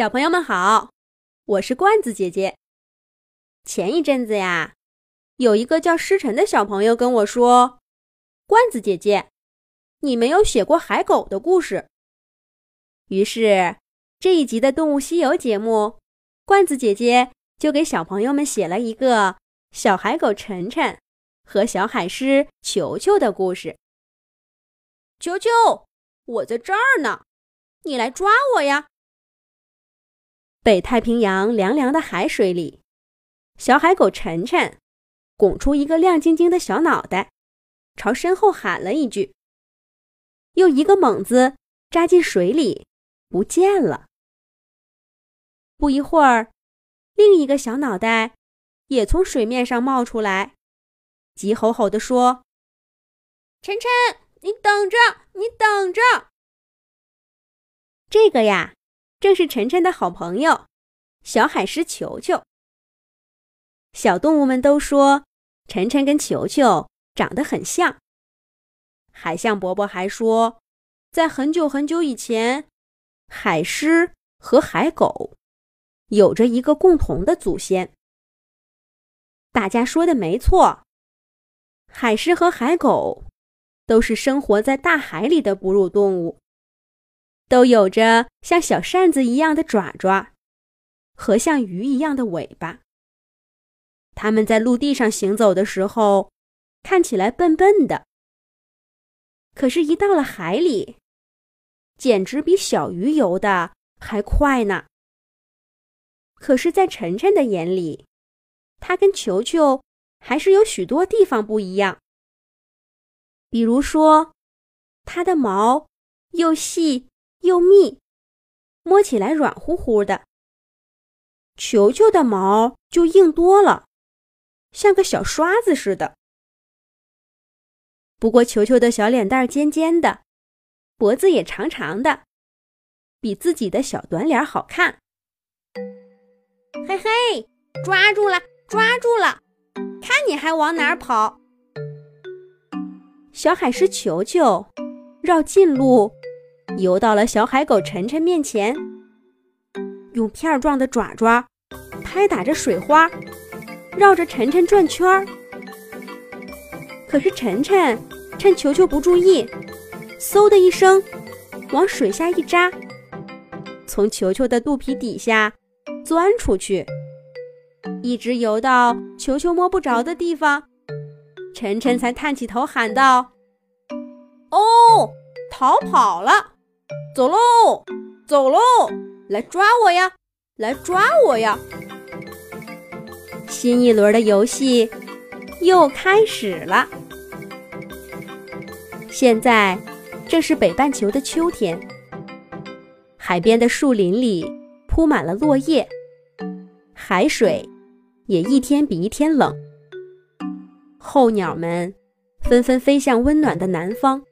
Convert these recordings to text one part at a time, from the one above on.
小朋友们好，我是罐子姐姐。前一阵子呀，有一个叫诗晨的小朋友跟我说：“罐子姐姐，你没有写过海狗的故事。”于是这一集的《动物西游》节目，罐子姐姐就给小朋友们写了一个小海狗晨晨和小海狮球球的故事。球球，我在这儿呢，你来抓我呀！北太平洋凉凉的海水里，小海狗晨晨拱出一个亮晶晶的小脑袋，朝身后喊了一句，又一个猛子扎进水里，不见了。不一会儿，另一个小脑袋也从水面上冒出来，急吼吼地说：“晨晨，你等着，你等着！”这个呀。正是晨晨的好朋友，小海狮球球。小动物们都说，晨晨跟球球长得很像。海象伯伯还说，在很久很久以前，海狮和海狗有着一个共同的祖先。大家说的没错，海狮和海狗都是生活在大海里的哺乳动物。都有着像小扇子一样的爪爪，和像鱼一样的尾巴。它们在陆地上行走的时候，看起来笨笨的，可是，一到了海里，简直比小鱼游的还快呢。可是，在晨晨的眼里，它跟球球还是有许多地方不一样。比如说，它的毛又细。又密，摸起来软乎乎的。球球的毛就硬多了，像个小刷子似的。不过球球的小脸蛋尖尖的，脖子也长长的，比自己的小短脸好看。嘿嘿，抓住了，抓住了！看你还往哪儿跑！小海狮球球绕近路。游到了小海狗晨晨面前，用片状的爪爪拍打着水花，绕着晨晨转圈儿。可是晨晨趁球球不注意，嗖的一声往水下一扎，从球球的肚皮底下钻出去，一直游到球球摸不着的地方，晨晨才探起头喊道：“哦，逃跑了！”走喽，走喽！来抓我呀，来抓我呀！新一轮的游戏又开始了。现在正是北半球的秋天，海边的树林里铺满了落叶，海水也一天比一天冷。候鸟们纷纷飞向温暖的南方。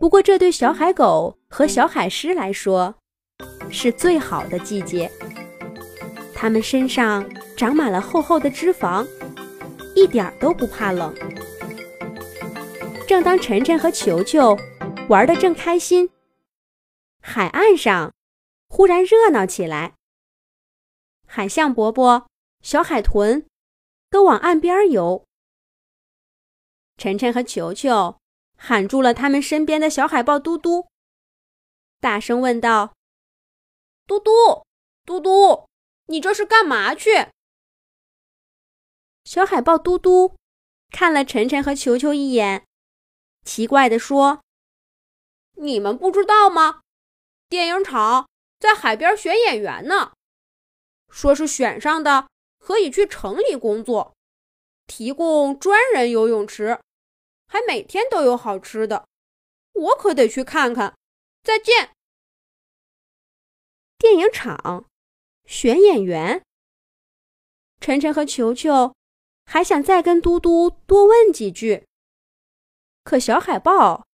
不过，这对小海狗和小海狮来说，是最好的季节。它们身上长满了厚厚的脂肪，一点都不怕冷。正当晨晨和球球玩得正开心，海岸上忽然热闹起来。海象伯伯、小海豚都往岸边游。晨晨和球球。喊住了他们身边的小海豹嘟嘟，大声问道：“嘟嘟，嘟嘟，你这是干嘛去？”小海豹嘟嘟看了晨晨和球球一眼，奇怪地说：“你们不知道吗？电影厂在海边选演员呢，说是选上的可以去城里工作，提供专人游泳池。”还每天都有好吃的，我可得去看看。再见。电影厂选演员，晨晨和球球还想再跟嘟嘟多问几句，可小海豹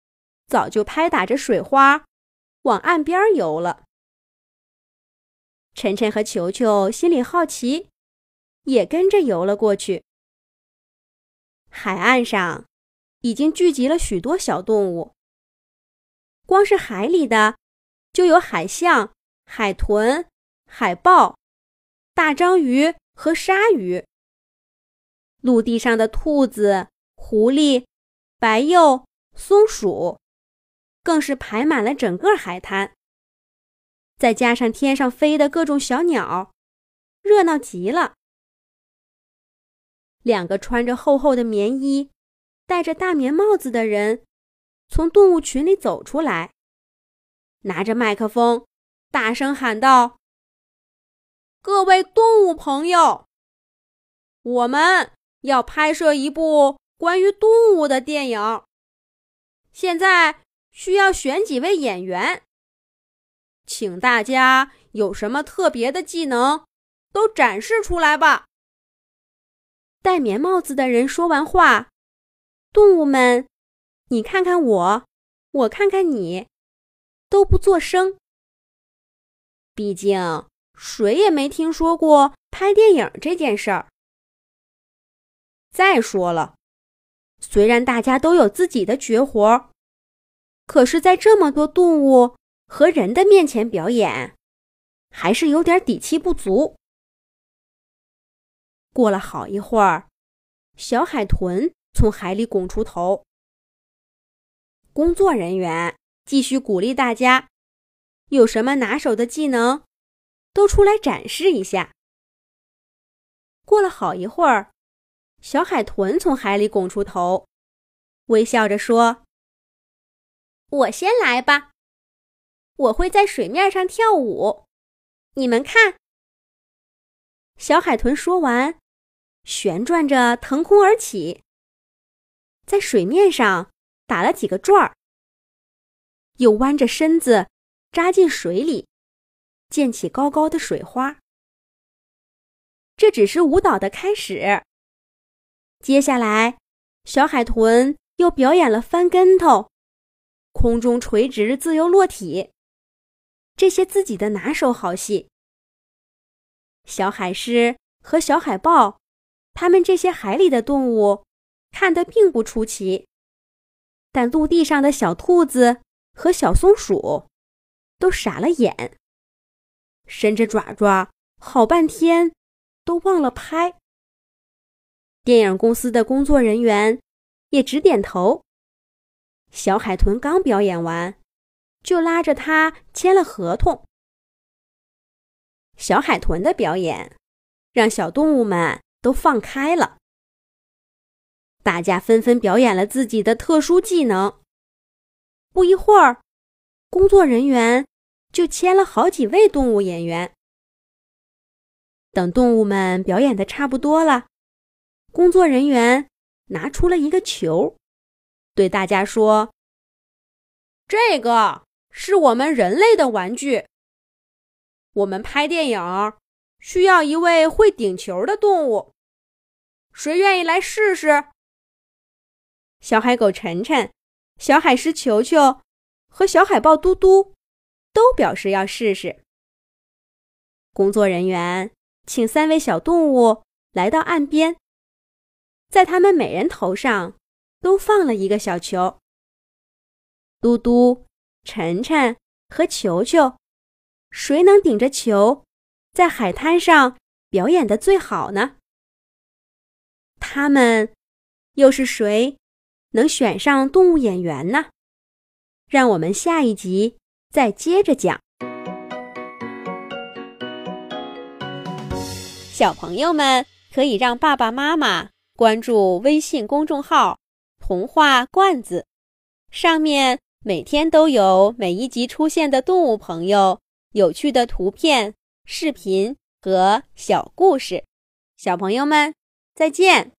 早就拍打着水花往岸边游了。晨晨和球球心里好奇，也跟着游了过去。海岸上。已经聚集了许多小动物。光是海里的，就有海象海豚、海豹、大章鱼和鲨鱼。陆地上的兔子、狐狸、白鼬、松鼠，更是排满了整个海滩。再加上天上飞的各种小鸟，热闹极了。两个穿着厚厚的棉衣、戴着大棉帽子的人从动物群里走出来，拿着麦克风，大声喊道：“各位动物朋友，我们要拍摄一部关于动物的电影，现在需要选几位演员。”请大家有什么特别的技能，都展示出来吧。戴棉帽子的人说完话，动物们，你看看我，我看看你，都不作声。毕竟谁也没听说过拍电影这件事儿。再说了，虽然大家都有自己的绝活，可是，在这么多动物。和人的面前表演，还是有点底气不足。过了好一会儿，小海豚从海里拱出头。工作人员继续鼓励大家：有什么拿手的技能，都出来展示一下。过了好一会儿，小海豚从海里拱出头，微笑着说：“我先来吧。”我会在水面上跳舞，你们看。小海豚说完，旋转着腾空而起，在水面上打了几个转儿，又弯着身子扎进水里，溅起高高的水花。这只是舞蹈的开始。接下来，小海豚又表演了翻跟头、空中垂直自由落体。这些自己的拿手好戏，小海狮和小海豹，他们这些海里的动物看得并不出奇，但陆地上的小兔子和小松鼠都傻了眼，伸着爪爪好半天都忘了拍。电影公司的工作人员也直点头。小海豚刚表演完。就拉着他签了合同。小海豚的表演让小动物们都放开了，大家纷纷表演了自己的特殊技能。不一会儿，工作人员就签了好几位动物演员。等动物们表演的差不多了，工作人员拿出了一个球，对大家说：“这个。”是我们人类的玩具。我们拍电影需要一位会顶球的动物，谁愿意来试试？小海狗晨晨、小海狮球球和小海豹嘟嘟都表示要试试。工作人员请三位小动物来到岸边，在他们每人头上都放了一个小球。嘟嘟。晨晨和球球，谁能顶着球在海滩上表演的最好呢？他们又是谁能选上动物演员呢？让我们下一集再接着讲。小朋友们可以让爸爸妈妈关注微信公众号“童话罐子”，上面。每天都有每一集出现的动物朋友，有趣的图片、视频和小故事。小朋友们，再见。